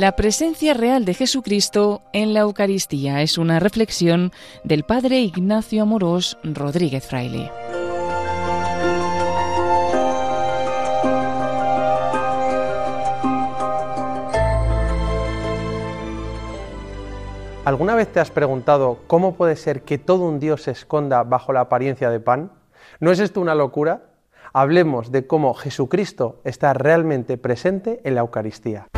La presencia real de Jesucristo en la Eucaristía es una reflexión del Padre Ignacio Amorós Rodríguez Fraile. ¿Alguna vez te has preguntado cómo puede ser que todo un Dios se esconda bajo la apariencia de pan? ¿No es esto una locura? Hablemos de cómo Jesucristo está realmente presente en la Eucaristía.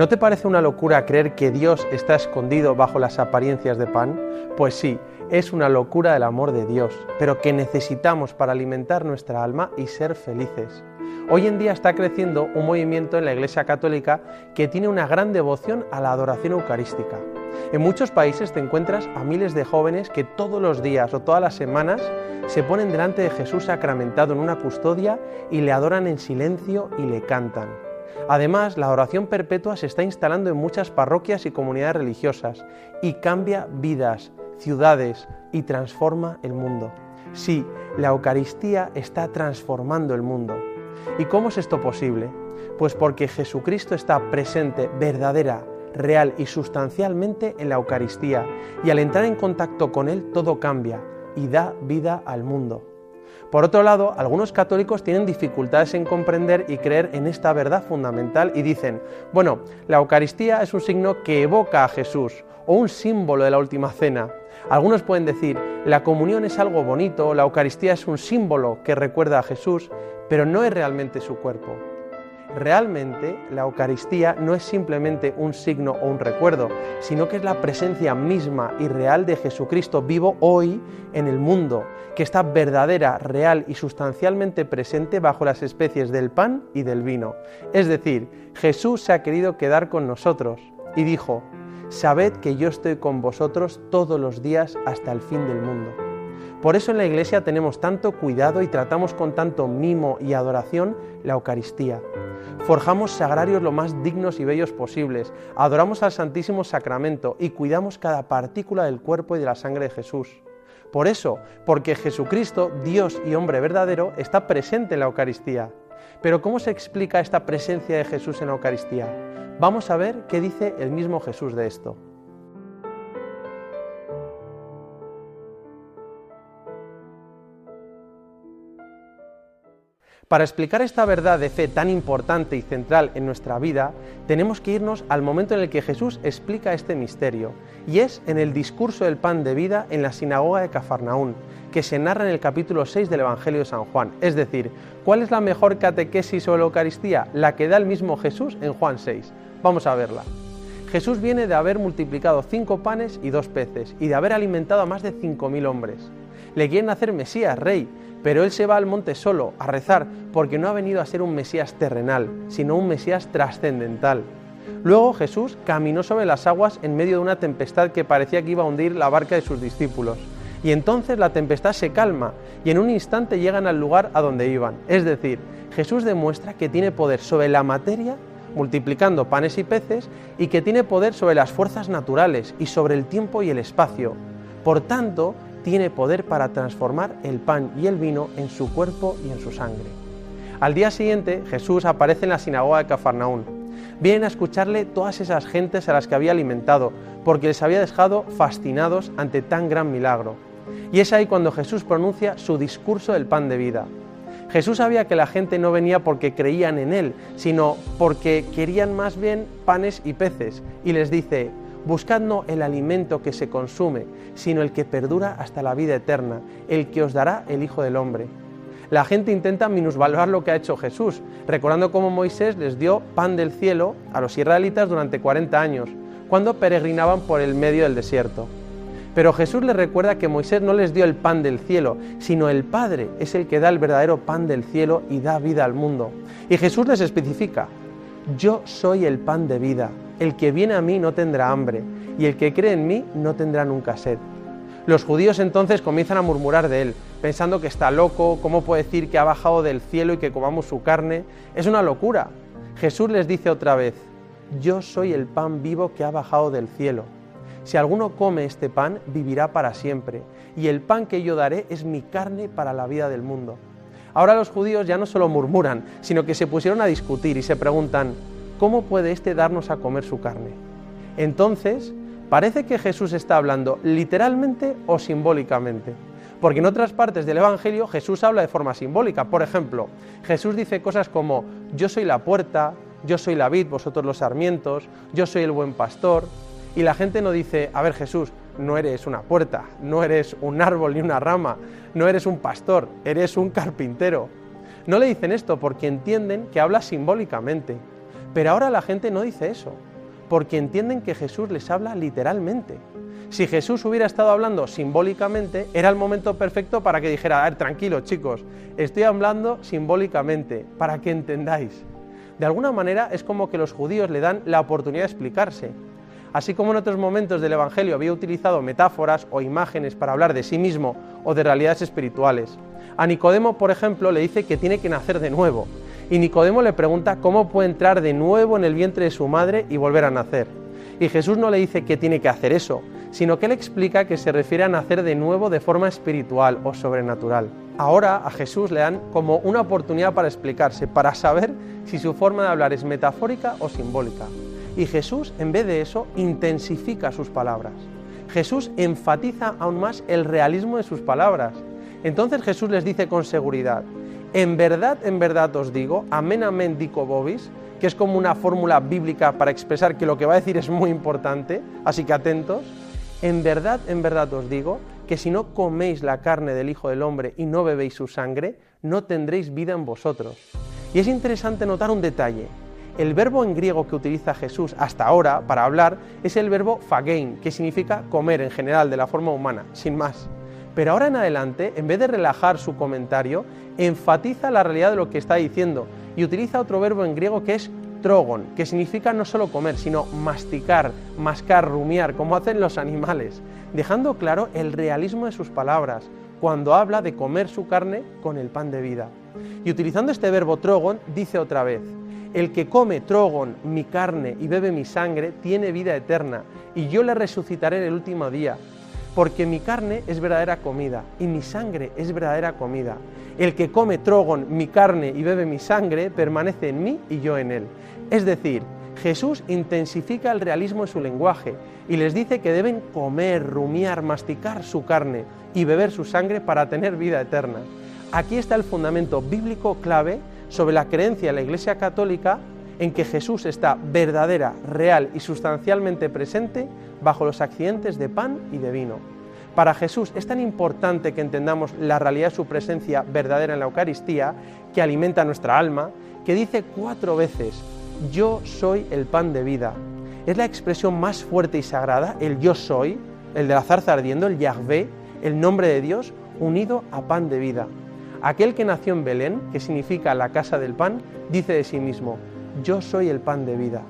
¿No te parece una locura creer que Dios está escondido bajo las apariencias de pan? Pues sí, es una locura del amor de Dios, pero que necesitamos para alimentar nuestra alma y ser felices. Hoy en día está creciendo un movimiento en la Iglesia Católica que tiene una gran devoción a la adoración eucarística. En muchos países te encuentras a miles de jóvenes que todos los días o todas las semanas se ponen delante de Jesús sacramentado en una custodia y le adoran en silencio y le cantan. Además, la oración perpetua se está instalando en muchas parroquias y comunidades religiosas y cambia vidas, ciudades y transforma el mundo. Sí, la Eucaristía está transformando el mundo. ¿Y cómo es esto posible? Pues porque Jesucristo está presente verdadera, real y sustancialmente en la Eucaristía y al entrar en contacto con Él todo cambia y da vida al mundo. Por otro lado, algunos católicos tienen dificultades en comprender y creer en esta verdad fundamental y dicen, bueno, la Eucaristía es un signo que evoca a Jesús o un símbolo de la última cena. Algunos pueden decir, la comunión es algo bonito, la Eucaristía es un símbolo que recuerda a Jesús, pero no es realmente su cuerpo. Realmente la Eucaristía no es simplemente un signo o un recuerdo, sino que es la presencia misma y real de Jesucristo vivo hoy en el mundo, que está verdadera, real y sustancialmente presente bajo las especies del pan y del vino. Es decir, Jesús se ha querido quedar con nosotros y dijo, Sabed que yo estoy con vosotros todos los días hasta el fin del mundo. Por eso en la Iglesia tenemos tanto cuidado y tratamos con tanto mimo y adoración la Eucaristía. Forjamos sagrarios lo más dignos y bellos posibles, adoramos al Santísimo Sacramento y cuidamos cada partícula del cuerpo y de la sangre de Jesús. Por eso, porque Jesucristo, Dios y hombre verdadero, está presente en la Eucaristía. Pero ¿cómo se explica esta presencia de Jesús en la Eucaristía? Vamos a ver qué dice el mismo Jesús de esto. Para explicar esta verdad de fe tan importante y central en nuestra vida, tenemos que irnos al momento en el que Jesús explica este misterio, y es en el discurso del pan de vida en la sinagoga de Cafarnaún, que se narra en el capítulo 6 del Evangelio de San Juan. Es decir, ¿cuál es la mejor catequesis sobre la Eucaristía? La que da el mismo Jesús en Juan 6. Vamos a verla. Jesús viene de haber multiplicado cinco panes y dos peces, y de haber alimentado a más de cinco mil hombres. Le quieren hacer Mesías, rey, pero él se va al monte solo a rezar porque no ha venido a ser un Mesías terrenal, sino un Mesías trascendental. Luego Jesús caminó sobre las aguas en medio de una tempestad que parecía que iba a hundir la barca de sus discípulos. Y entonces la tempestad se calma y en un instante llegan al lugar a donde iban. Es decir, Jesús demuestra que tiene poder sobre la materia, multiplicando panes y peces, y que tiene poder sobre las fuerzas naturales y sobre el tiempo y el espacio. Por tanto, tiene poder para transformar el pan y el vino en su cuerpo y en su sangre. Al día siguiente, Jesús aparece en la sinagoga de Cafarnaún. Vienen a escucharle todas esas gentes a las que había alimentado, porque les había dejado fascinados ante tan gran milagro. Y es ahí cuando Jesús pronuncia su discurso del pan de vida. Jesús sabía que la gente no venía porque creían en Él, sino porque querían más bien panes y peces, y les dice, Buscad no el alimento que se consume, sino el que perdura hasta la vida eterna, el que os dará el Hijo del Hombre. La gente intenta minusvalorar lo que ha hecho Jesús, recordando cómo Moisés les dio pan del cielo a los israelitas durante 40 años, cuando peregrinaban por el medio del desierto. Pero Jesús les recuerda que Moisés no les dio el pan del cielo, sino el Padre es el que da el verdadero pan del cielo y da vida al mundo. Y Jesús les especifica, yo soy el pan de vida. El que viene a mí no tendrá hambre, y el que cree en mí no tendrá nunca sed. Los judíos entonces comienzan a murmurar de él, pensando que está loco, cómo puede decir que ha bajado del cielo y que comamos su carne. Es una locura. Jesús les dice otra vez, yo soy el pan vivo que ha bajado del cielo. Si alguno come este pan, vivirá para siempre, y el pan que yo daré es mi carne para la vida del mundo. Ahora los judíos ya no solo murmuran, sino que se pusieron a discutir y se preguntan, ¿cómo puede éste darnos a comer su carne? Entonces, parece que Jesús está hablando literalmente o simbólicamente. Porque en otras partes del Evangelio Jesús habla de forma simbólica. Por ejemplo, Jesús dice cosas como, yo soy la puerta, yo soy la vid, vosotros los sarmientos, yo soy el buen pastor. Y la gente no dice, a ver Jesús, no eres una puerta, no eres un árbol ni una rama, no eres un pastor, eres un carpintero. No le dicen esto porque entienden que habla simbólicamente. Pero ahora la gente no dice eso, porque entienden que Jesús les habla literalmente. Si Jesús hubiera estado hablando simbólicamente, era el momento perfecto para que dijera, a ver, tranquilos chicos, estoy hablando simbólicamente, para que entendáis. De alguna manera es como que los judíos le dan la oportunidad de explicarse. Así como en otros momentos del Evangelio había utilizado metáforas o imágenes para hablar de sí mismo o de realidades espirituales. A Nicodemo, por ejemplo, le dice que tiene que nacer de nuevo. Y Nicodemo le pregunta cómo puede entrar de nuevo en el vientre de su madre y volver a nacer. Y Jesús no le dice que tiene que hacer eso, sino que le explica que se refiere a nacer de nuevo de forma espiritual o sobrenatural. Ahora a Jesús le dan como una oportunidad para explicarse, para saber si su forma de hablar es metafórica o simbólica. Y Jesús, en vez de eso, intensifica sus palabras. Jesús enfatiza aún más el realismo de sus palabras. Entonces Jesús les dice con seguridad, en verdad, en verdad os digo, amén, amén, dico vobis, que es como una fórmula bíblica para expresar que lo que va a decir es muy importante, así que atentos, en verdad, en verdad os digo, que si no coméis la carne del Hijo del Hombre y no bebéis su sangre, no tendréis vida en vosotros. Y es interesante notar un detalle, el verbo en griego que utiliza Jesús hasta ahora para hablar es el verbo fagein, que significa comer en general de la forma humana, sin más. Pero ahora en adelante, en vez de relajar su comentario, enfatiza la realidad de lo que está diciendo y utiliza otro verbo en griego que es trogon, que significa no solo comer, sino masticar, mascar, rumiar, como hacen los animales, dejando claro el realismo de sus palabras cuando habla de comer su carne con el pan de vida. Y utilizando este verbo trogon, dice otra vez, el que come trogon, mi carne, y bebe mi sangre, tiene vida eterna, y yo le resucitaré en el último día, porque mi carne es verdadera comida, y mi sangre es verdadera comida. El que come trogon, mi carne, y bebe mi sangre, permanece en mí y yo en él. Es decir, Jesús intensifica el realismo en su lenguaje y les dice que deben comer, rumiar, masticar su carne y beber su sangre para tener vida eterna. Aquí está el fundamento bíblico clave sobre la creencia de la Iglesia Católica en que Jesús está verdadera, real y sustancialmente presente bajo los accidentes de pan y de vino. Para Jesús es tan importante que entendamos la realidad de su presencia verdadera en la Eucaristía, que alimenta nuestra alma, que dice cuatro veces, yo soy el pan de vida. Es la expresión más fuerte y sagrada, el yo soy, el de la zarza ardiendo, el Yahvé, el nombre de Dios, unido a pan de vida. Aquel que nació en Belén, que significa la casa del pan, dice de sí mismo, yo soy el pan de vida.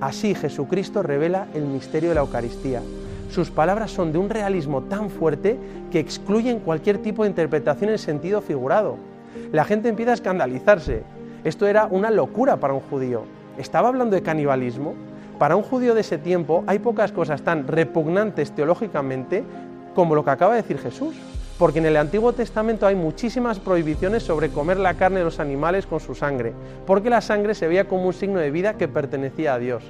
Así Jesucristo revela el misterio de la Eucaristía. Sus palabras son de un realismo tan fuerte que excluyen cualquier tipo de interpretación en sentido figurado. La gente empieza a escandalizarse. Esto era una locura para un judío. ¿Estaba hablando de canibalismo? Para un judío de ese tiempo hay pocas cosas tan repugnantes teológicamente como lo que acaba de decir Jesús porque en el Antiguo Testamento hay muchísimas prohibiciones sobre comer la carne de los animales con su sangre, porque la sangre se veía como un signo de vida que pertenecía a Dios.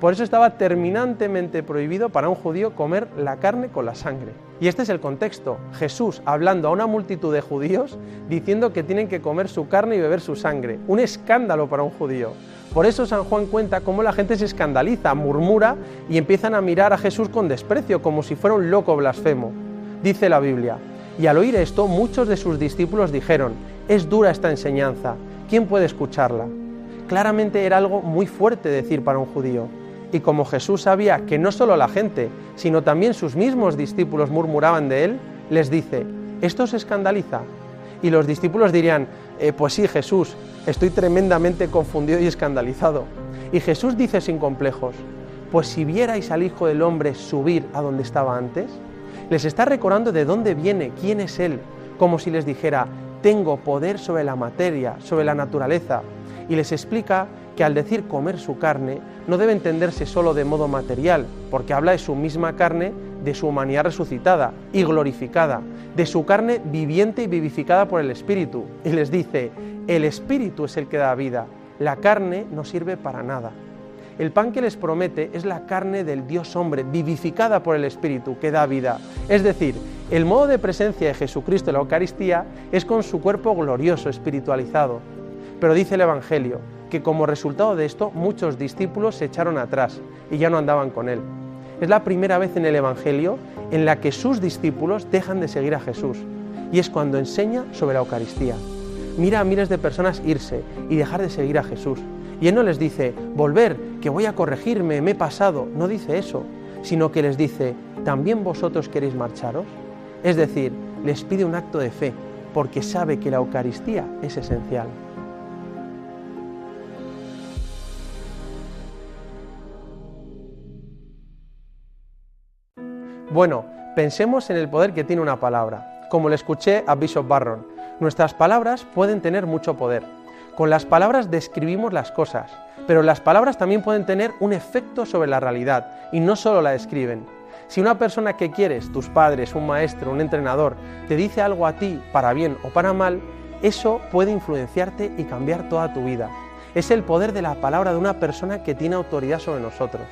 Por eso estaba terminantemente prohibido para un judío comer la carne con la sangre. Y este es el contexto. Jesús hablando a una multitud de judíos diciendo que tienen que comer su carne y beber su sangre. Un escándalo para un judío. Por eso San Juan cuenta cómo la gente se escandaliza, murmura y empiezan a mirar a Jesús con desprecio, como si fuera un loco blasfemo. Dice la Biblia, y al oír esto, muchos de sus discípulos dijeron, es dura esta enseñanza, ¿quién puede escucharla? Claramente era algo muy fuerte decir para un judío. Y como Jesús sabía que no solo la gente, sino también sus mismos discípulos murmuraban de él, les dice, ¿esto se escandaliza? Y los discípulos dirían, eh, pues sí, Jesús, estoy tremendamente confundido y escandalizado. Y Jesús dice sin complejos, pues si vierais al Hijo del Hombre subir a donde estaba antes, Les está recordando de dónde viene, quién es Él, como si les dijera, tengo poder sobre la materia, sobre la naturaleza, y les explica que al decir comer su carne no debe entenderse solo de modo material, porque habla de su misma carne, de su humanidad resucitada y glorificada, de su carne viviente y vivificada por el Espíritu. Y les dice, el Espíritu es el que da vida, la carne no sirve para nada. El pan que les promete es la carne del Dios hombre, vivificada por el Espíritu, que da vida. Es decir, el modo de presencia de Jesucristo en la Eucaristía es con su cuerpo glorioso, espiritualizado. Pero dice el Evangelio que como resultado de esto muchos discípulos se echaron atrás y ya no andaban con él. Es la primera vez en el Evangelio en la que sus discípulos dejan de seguir a Jesús y es cuando enseña sobre la Eucaristía. Mira a miles de personas irse y dejar de seguir a Jesús. Y Él no les dice, volver, que voy a corregirme, me he pasado. No dice eso, sino que les dice, ¿también vosotros queréis marcharos? Es decir, les pide un acto de fe, porque sabe que la Eucaristía es esencial. Bueno, pensemos en el poder que tiene una palabra. Como le escuché a Bishop Barron, nuestras palabras pueden tener mucho poder. Con las palabras describimos las cosas, pero las palabras también pueden tener un efecto sobre la realidad y no solo la describen. Si una persona que quieres, tus padres, un maestro, un entrenador, te dice algo a ti para bien o para mal, eso puede influenciarte y cambiar toda tu vida. Es el poder de la palabra de una persona que tiene autoridad sobre nosotros.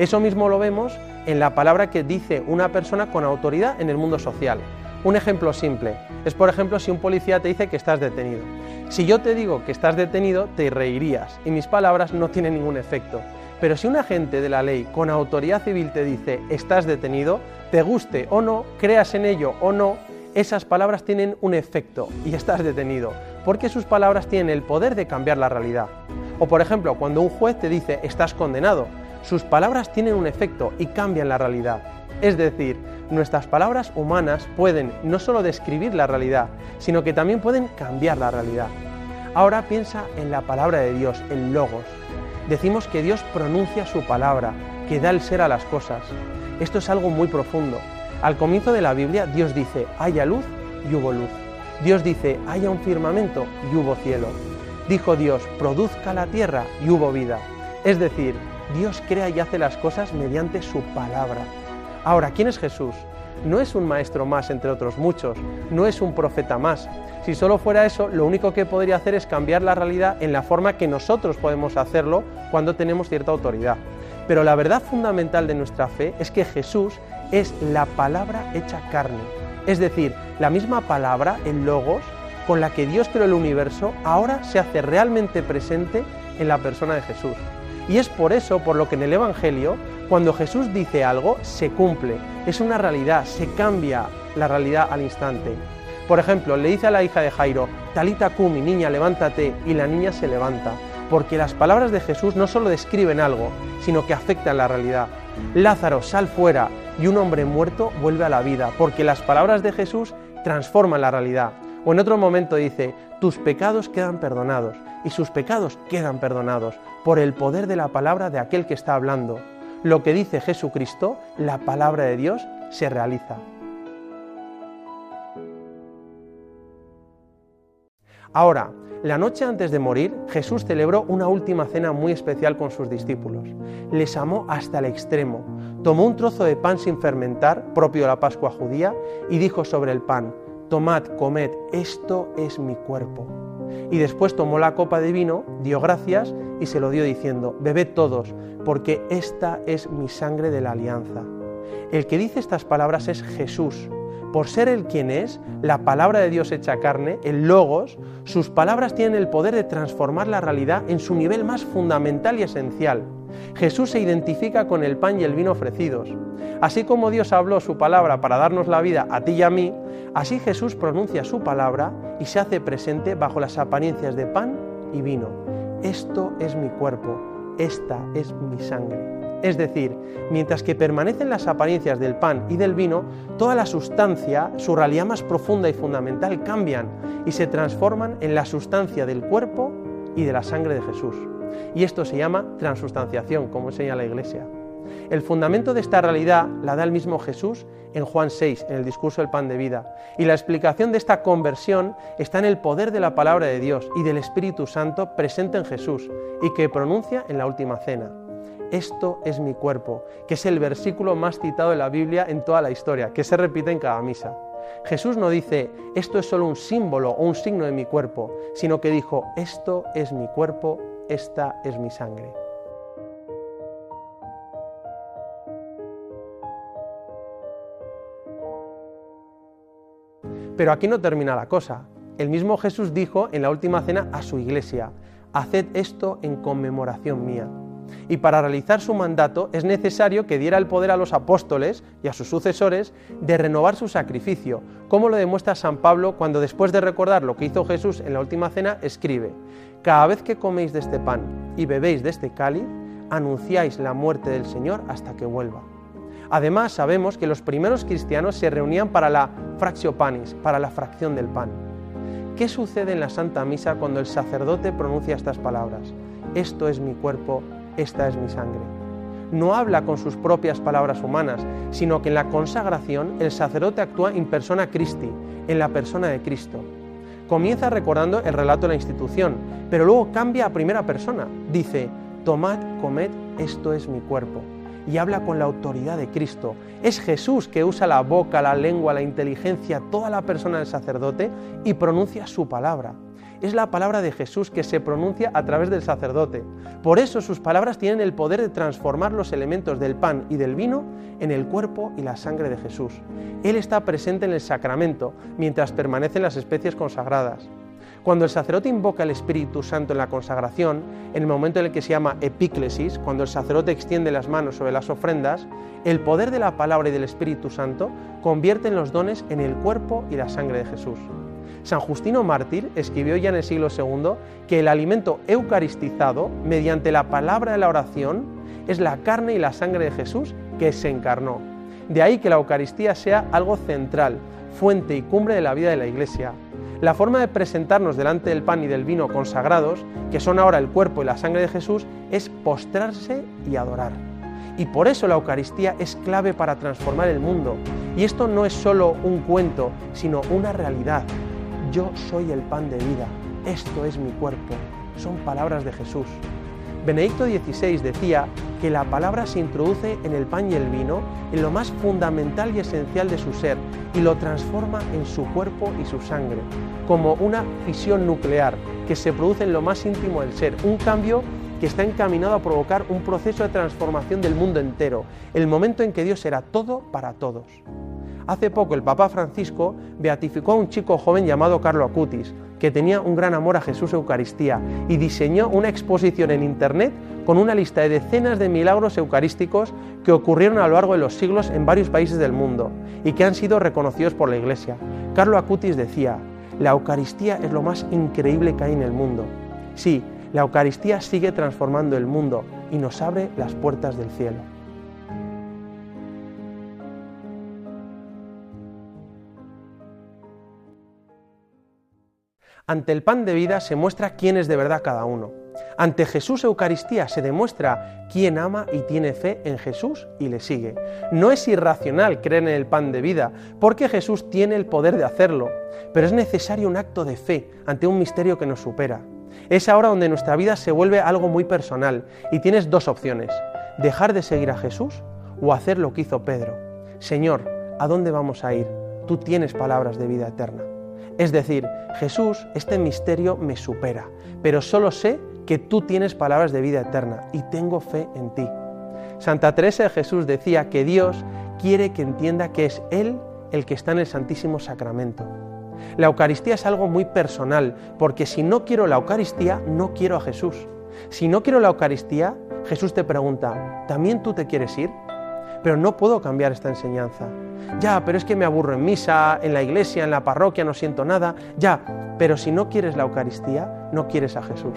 Eso mismo lo vemos en la palabra que dice una persona con autoridad en el mundo social. Un ejemplo simple es, por ejemplo, si un policía te dice que estás detenido. Si yo te digo que estás detenido, te reirías y mis palabras no tienen ningún efecto. Pero si un agente de la ley con autoridad civil te dice estás detenido, te guste o no, creas en ello o no, esas palabras tienen un efecto y estás detenido, porque sus palabras tienen el poder de cambiar la realidad. O por ejemplo, cuando un juez te dice estás condenado, sus palabras tienen un efecto y cambian la realidad. Es decir, nuestras palabras humanas pueden no solo describir la realidad, sino que también pueden cambiar la realidad. Ahora piensa en la palabra de Dios, el logos. Decimos que Dios pronuncia su palabra, que da el ser a las cosas. Esto es algo muy profundo. Al comienzo de la Biblia Dios dice, haya luz y hubo luz. Dios dice, haya un firmamento y hubo cielo. Dijo Dios, produzca la tierra y hubo vida. Es decir, Dios crea y hace las cosas mediante su palabra. Ahora, ¿quién es Jesús? No es un maestro más entre otros muchos, no es un profeta más. Si solo fuera eso, lo único que podría hacer es cambiar la realidad en la forma que nosotros podemos hacerlo cuando tenemos cierta autoridad. Pero la verdad fundamental de nuestra fe es que Jesús es la palabra hecha carne. Es decir, la misma palabra, el logos, con la que Dios creó el universo, ahora se hace realmente presente en la persona de Jesús. Y es por eso por lo que en el Evangelio, cuando Jesús dice algo, se cumple, es una realidad, se cambia la realidad al instante. Por ejemplo, le dice a la hija de Jairo, Talita Kumi, niña, levántate, y la niña se levanta, porque las palabras de Jesús no solo describen algo, sino que afectan la realidad. Lázaro, sal fuera, y un hombre muerto vuelve a la vida, porque las palabras de Jesús transforman la realidad. O en otro momento dice, tus pecados quedan perdonados y sus pecados quedan perdonados por el poder de la palabra de aquel que está hablando. Lo que dice Jesucristo, la palabra de Dios, se realiza. Ahora, la noche antes de morir, Jesús celebró una última cena muy especial con sus discípulos. Les amó hasta el extremo. Tomó un trozo de pan sin fermentar, propio de la Pascua judía, y dijo sobre el pan, tomad, comed, esto es mi cuerpo. Y después tomó la copa de vino, dio gracias y se lo dio diciendo, bebed todos, porque esta es mi sangre de la alianza. El que dice estas palabras es Jesús. Por ser el quien es, la palabra de Dios hecha carne, el logos, sus palabras tienen el poder de transformar la realidad en su nivel más fundamental y esencial. Jesús se identifica con el pan y el vino ofrecidos. Así como Dios habló su palabra para darnos la vida a ti y a mí, así Jesús pronuncia su palabra y se hace presente bajo las apariencias de pan y vino. Esto es mi cuerpo, esta es mi sangre. Es decir, mientras que permanecen las apariencias del pan y del vino, toda la sustancia, su realidad más profunda y fundamental, cambian y se transforman en la sustancia del cuerpo y de la sangre de Jesús. Y esto se llama transustanciación, como enseña la Iglesia. El fundamento de esta realidad la da el mismo Jesús en Juan 6, en el discurso del pan de vida. Y la explicación de esta conversión está en el poder de la palabra de Dios y del Espíritu Santo presente en Jesús y que pronuncia en la última cena. Esto es mi cuerpo, que es el versículo más citado de la Biblia en toda la historia, que se repite en cada misa. Jesús no dice, esto es solo un símbolo o un signo de mi cuerpo, sino que dijo, esto es mi cuerpo, esta es mi sangre. Pero aquí no termina la cosa. El mismo Jesús dijo en la última cena a su iglesia, haced esto en conmemoración mía. Y para realizar su mandato es necesario que diera el poder a los apóstoles y a sus sucesores de renovar su sacrificio, como lo demuestra San Pablo cuando después de recordar lo que hizo Jesús en la última cena escribe, Cada vez que coméis de este pan y bebéis de este cáliz, anunciáis la muerte del Señor hasta que vuelva. Además, sabemos que los primeros cristianos se reunían para la fractio panis, para la fracción del pan. ¿Qué sucede en la Santa Misa cuando el sacerdote pronuncia estas palabras? Esto es mi cuerpo, esta es mi sangre. No habla con sus propias palabras humanas, sino que en la consagración el sacerdote actúa in persona Christi, en la persona de Cristo. Comienza recordando el relato de la institución, pero luego cambia a primera persona. Dice, tomad, comed, esto es mi cuerpo y habla con la autoridad de Cristo. Es Jesús que usa la boca, la lengua, la inteligencia, toda la persona del sacerdote y pronuncia su palabra. Es la palabra de Jesús que se pronuncia a través del sacerdote. Por eso sus palabras tienen el poder de transformar los elementos del pan y del vino en el cuerpo y la sangre de Jesús. Él está presente en el sacramento mientras permanecen las especies consagradas. Cuando el sacerdote invoca el Espíritu Santo en la consagración, en el momento en el que se llama epíclesis, cuando el sacerdote extiende las manos sobre las ofrendas, el poder de la palabra y del Espíritu Santo convierten los dones en el cuerpo y la sangre de Jesús. San Justino Mártir escribió ya en el siglo II que el alimento eucaristizado, mediante la palabra de la oración, es la carne y la sangre de Jesús que se encarnó. De ahí que la Eucaristía sea algo central, fuente y cumbre de la vida de la Iglesia, la forma de presentarnos delante del pan y del vino consagrados, que son ahora el cuerpo y la sangre de Jesús, es postrarse y adorar. Y por eso la Eucaristía es clave para transformar el mundo. Y esto no es solo un cuento, sino una realidad. Yo soy el pan de vida, esto es mi cuerpo. Son palabras de Jesús. Benedicto XVI decía que la palabra se introduce en el pan y el vino en lo más fundamental y esencial de su ser y lo transforma en su cuerpo y su sangre, como una fisión nuclear que se produce en lo más íntimo del ser, un cambio que está encaminado a provocar un proceso de transformación del mundo entero, el momento en que Dios será todo para todos. Hace poco el Papa Francisco beatificó a un chico joven llamado Carlo Acutis, que tenía un gran amor a Jesús Eucaristía y diseñó una exposición en Internet con una lista de decenas de milagros eucarísticos que ocurrieron a lo largo de los siglos en varios países del mundo y que han sido reconocidos por la Iglesia. Carlo Acutis decía, la Eucaristía es lo más increíble que hay en el mundo. Sí, la Eucaristía sigue transformando el mundo y nos abre las puertas del cielo. Ante el pan de vida se muestra quién es de verdad cada uno. Ante Jesús Eucaristía se demuestra quién ama y tiene fe en Jesús y le sigue. No es irracional creer en el pan de vida, porque Jesús tiene el poder de hacerlo, pero es necesario un acto de fe ante un misterio que nos supera. Es ahora donde nuestra vida se vuelve algo muy personal y tienes dos opciones, dejar de seguir a Jesús o hacer lo que hizo Pedro. Señor, ¿a dónde vamos a ir? Tú tienes palabras de vida eterna. Es decir, Jesús, este misterio me supera, pero solo sé que tú tienes palabras de vida eterna y tengo fe en ti. Santa Teresa de Jesús decía que Dios quiere que entienda que es Él el que está en el Santísimo Sacramento. La Eucaristía es algo muy personal, porque si no quiero la Eucaristía, no quiero a Jesús. Si no quiero la Eucaristía, Jesús te pregunta, ¿también tú te quieres ir? Pero no puedo cambiar esta enseñanza. Ya, pero es que me aburro en misa, en la iglesia, en la parroquia, no siento nada. Ya, pero si no quieres la Eucaristía, no quieres a Jesús.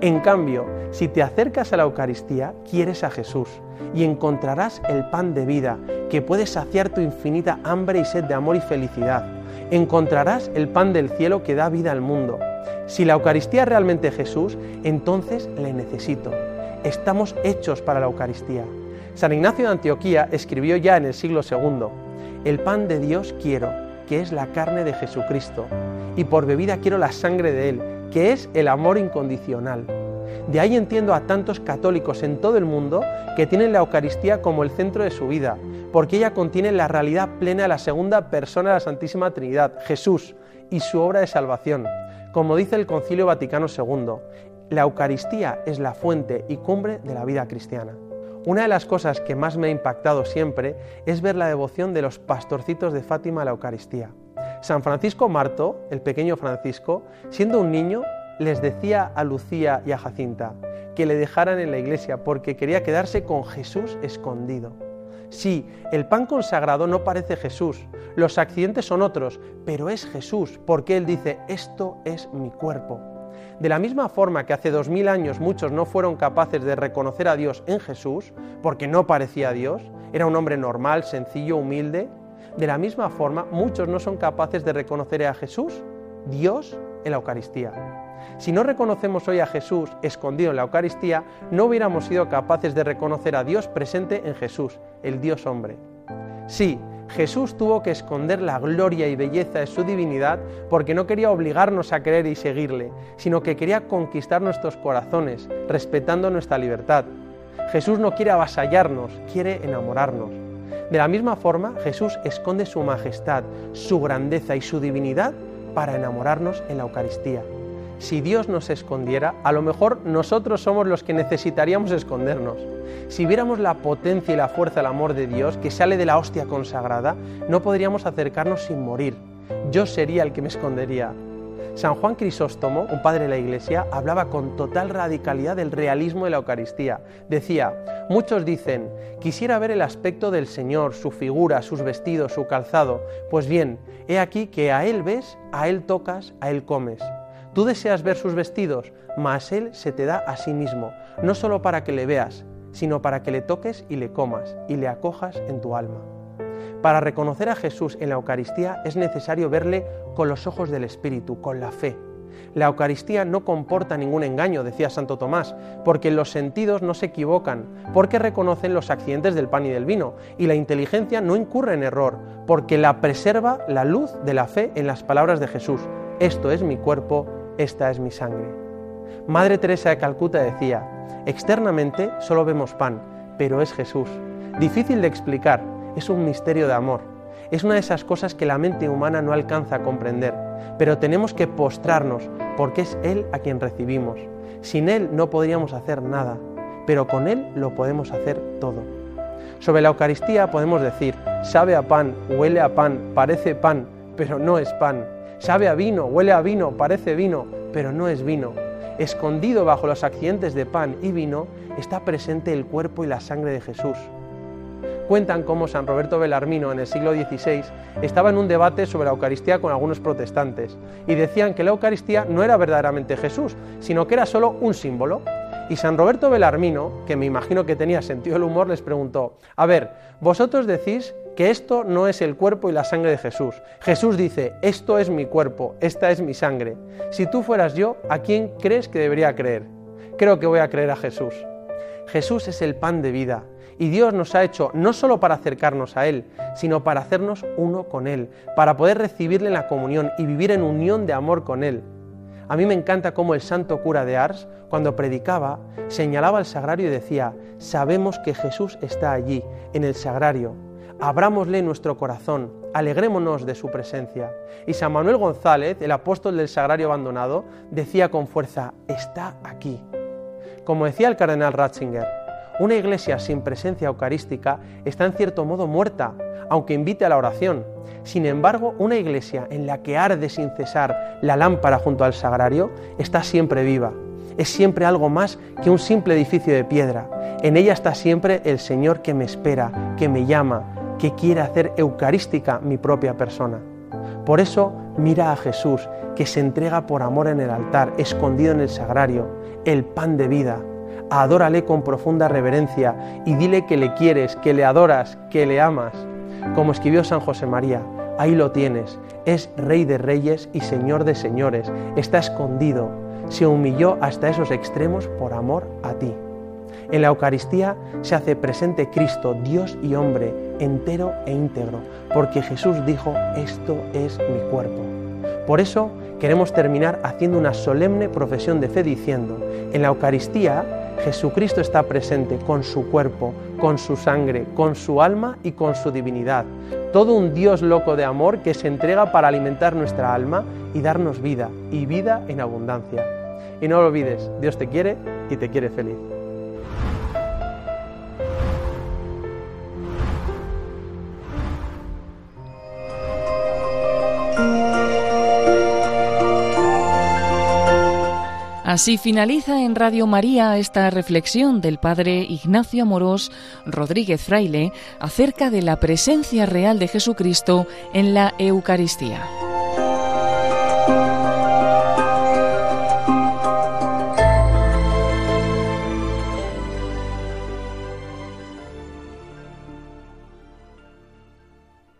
En cambio, si te acercas a la Eucaristía, quieres a Jesús y encontrarás el pan de vida que puede saciar tu infinita hambre y sed de amor y felicidad. Encontrarás el pan del cielo que da vida al mundo. Si la Eucaristía es realmente Jesús, entonces le necesito. Estamos hechos para la Eucaristía. San Ignacio de Antioquía escribió ya en el siglo II, El pan de Dios quiero, que es la carne de Jesucristo, y por bebida quiero la sangre de Él, que es el amor incondicional. De ahí entiendo a tantos católicos en todo el mundo que tienen la Eucaristía como el centro de su vida, porque ella contiene la realidad plena de la segunda persona de la Santísima Trinidad, Jesús, y su obra de salvación. Como dice el Concilio Vaticano II, la Eucaristía es la fuente y cumbre de la vida cristiana. Una de las cosas que más me ha impactado siempre es ver la devoción de los pastorcitos de Fátima a la Eucaristía. San Francisco Marto, el pequeño Francisco, siendo un niño, les decía a Lucía y a Jacinta que le dejaran en la iglesia porque quería quedarse con Jesús escondido. Sí, el pan consagrado no parece Jesús, los accidentes son otros, pero es Jesús, porque Él dice, esto es mi cuerpo. De la misma forma que hace dos mil años muchos no fueron capaces de reconocer a Dios en Jesús, porque no parecía a Dios, era un hombre normal, sencillo, humilde, de la misma forma muchos no son capaces de reconocer a Jesús, Dios, en la Eucaristía. Si no reconocemos hoy a Jesús escondido en la Eucaristía, no hubiéramos sido capaces de reconocer a Dios presente en Jesús, el Dios hombre. Sí, Jesús tuvo que esconder la gloria y belleza de su divinidad porque no quería obligarnos a creer y seguirle, sino que quería conquistar nuestros corazones, respetando nuestra libertad. Jesús no quiere avasallarnos, quiere enamorarnos. De la misma forma, Jesús esconde su majestad, su grandeza y su divinidad para enamorarnos en la Eucaristía. Si Dios nos escondiera, a lo mejor nosotros somos los que necesitaríamos escondernos. Si viéramos la potencia y la fuerza del amor de Dios que sale de la hostia consagrada, no podríamos acercarnos sin morir. Yo sería el que me escondería. San Juan Crisóstomo, un padre de la Iglesia, hablaba con total radicalidad del realismo de la Eucaristía. Decía, muchos dicen, quisiera ver el aspecto del Señor, su figura, sus vestidos, su calzado. Pues bien, he aquí que a Él ves, a Él tocas, a Él comes. Tú deseas ver sus vestidos, mas Él se te da a sí mismo, no solo para que le veas, sino para que le toques y le comas y le acojas en tu alma. Para reconocer a Jesús en la Eucaristía es necesario verle con los ojos del Espíritu, con la fe. La Eucaristía no comporta ningún engaño, decía Santo Tomás, porque los sentidos no se equivocan, porque reconocen los accidentes del pan y del vino, y la inteligencia no incurre en error, porque la preserva la luz de la fe en las palabras de Jesús. Esto es mi cuerpo, esta es mi sangre. Madre Teresa de Calcuta decía, externamente solo vemos pan, pero es Jesús. Difícil de explicar, es un misterio de amor. Es una de esas cosas que la mente humana no alcanza a comprender, pero tenemos que postrarnos porque es Él a quien recibimos. Sin Él no podríamos hacer nada, pero con Él lo podemos hacer todo. Sobre la Eucaristía podemos decir, sabe a pan, huele a pan, parece pan, pero no es pan. Sabe a vino, huele a vino, parece vino, pero no es vino. Escondido bajo los accidentes de pan y vino está presente el cuerpo y la sangre de Jesús. Cuentan cómo San Roberto Belarmino en el siglo XVI estaba en un debate sobre la Eucaristía con algunos protestantes y decían que la Eucaristía no era verdaderamente Jesús, sino que era solo un símbolo. Y San Roberto Belarmino, que me imagino que tenía sentido del humor, les preguntó, a ver, vosotros decís que esto no es el cuerpo y la sangre de Jesús. Jesús dice, esto es mi cuerpo, esta es mi sangre. Si tú fueras yo, ¿a quién crees que debería creer? Creo que voy a creer a Jesús. Jesús es el pan de vida y Dios nos ha hecho no solo para acercarnos a Él, sino para hacernos uno con Él, para poder recibirle en la comunión y vivir en unión de amor con Él. A mí me encanta cómo el santo cura de Ars, cuando predicaba, señalaba el sagrario y decía, sabemos que Jesús está allí, en el sagrario, abrámosle nuestro corazón, alegrémonos de su presencia. Y San Manuel González, el apóstol del Sagrario abandonado, decía con fuerza, está aquí. Como decía el cardenal Ratzinger, una iglesia sin presencia eucarística está en cierto modo muerta, aunque invite a la oración. Sin embargo, una iglesia en la que arde sin cesar la lámpara junto al sagrario está siempre viva. Es siempre algo más que un simple edificio de piedra. En ella está siempre el Señor que me espera, que me llama, que quiere hacer eucarística mi propia persona. Por eso mira a Jesús, que se entrega por amor en el altar, escondido en el sagrario, el pan de vida. Adórale con profunda reverencia y dile que le quieres, que le adoras, que le amas. Como escribió San José María, ahí lo tienes, es Rey de Reyes y Señor de Señores, está escondido, se humilló hasta esos extremos por amor a ti. En la Eucaristía se hace presente Cristo, Dios y hombre, entero e íntegro, porque Jesús dijo, esto es mi cuerpo. Por eso queremos terminar haciendo una solemne profesión de fe diciendo, en la Eucaristía Jesucristo está presente con su cuerpo, con su sangre, con su alma y con su divinidad. Todo un Dios loco de amor que se entrega para alimentar nuestra alma y darnos vida, y vida en abundancia. Y no lo olvides, Dios te quiere y te quiere feliz. Así finaliza en Radio María esta reflexión del padre Ignacio Amorós Rodríguez Fraile acerca de la presencia real de Jesucristo en la Eucaristía.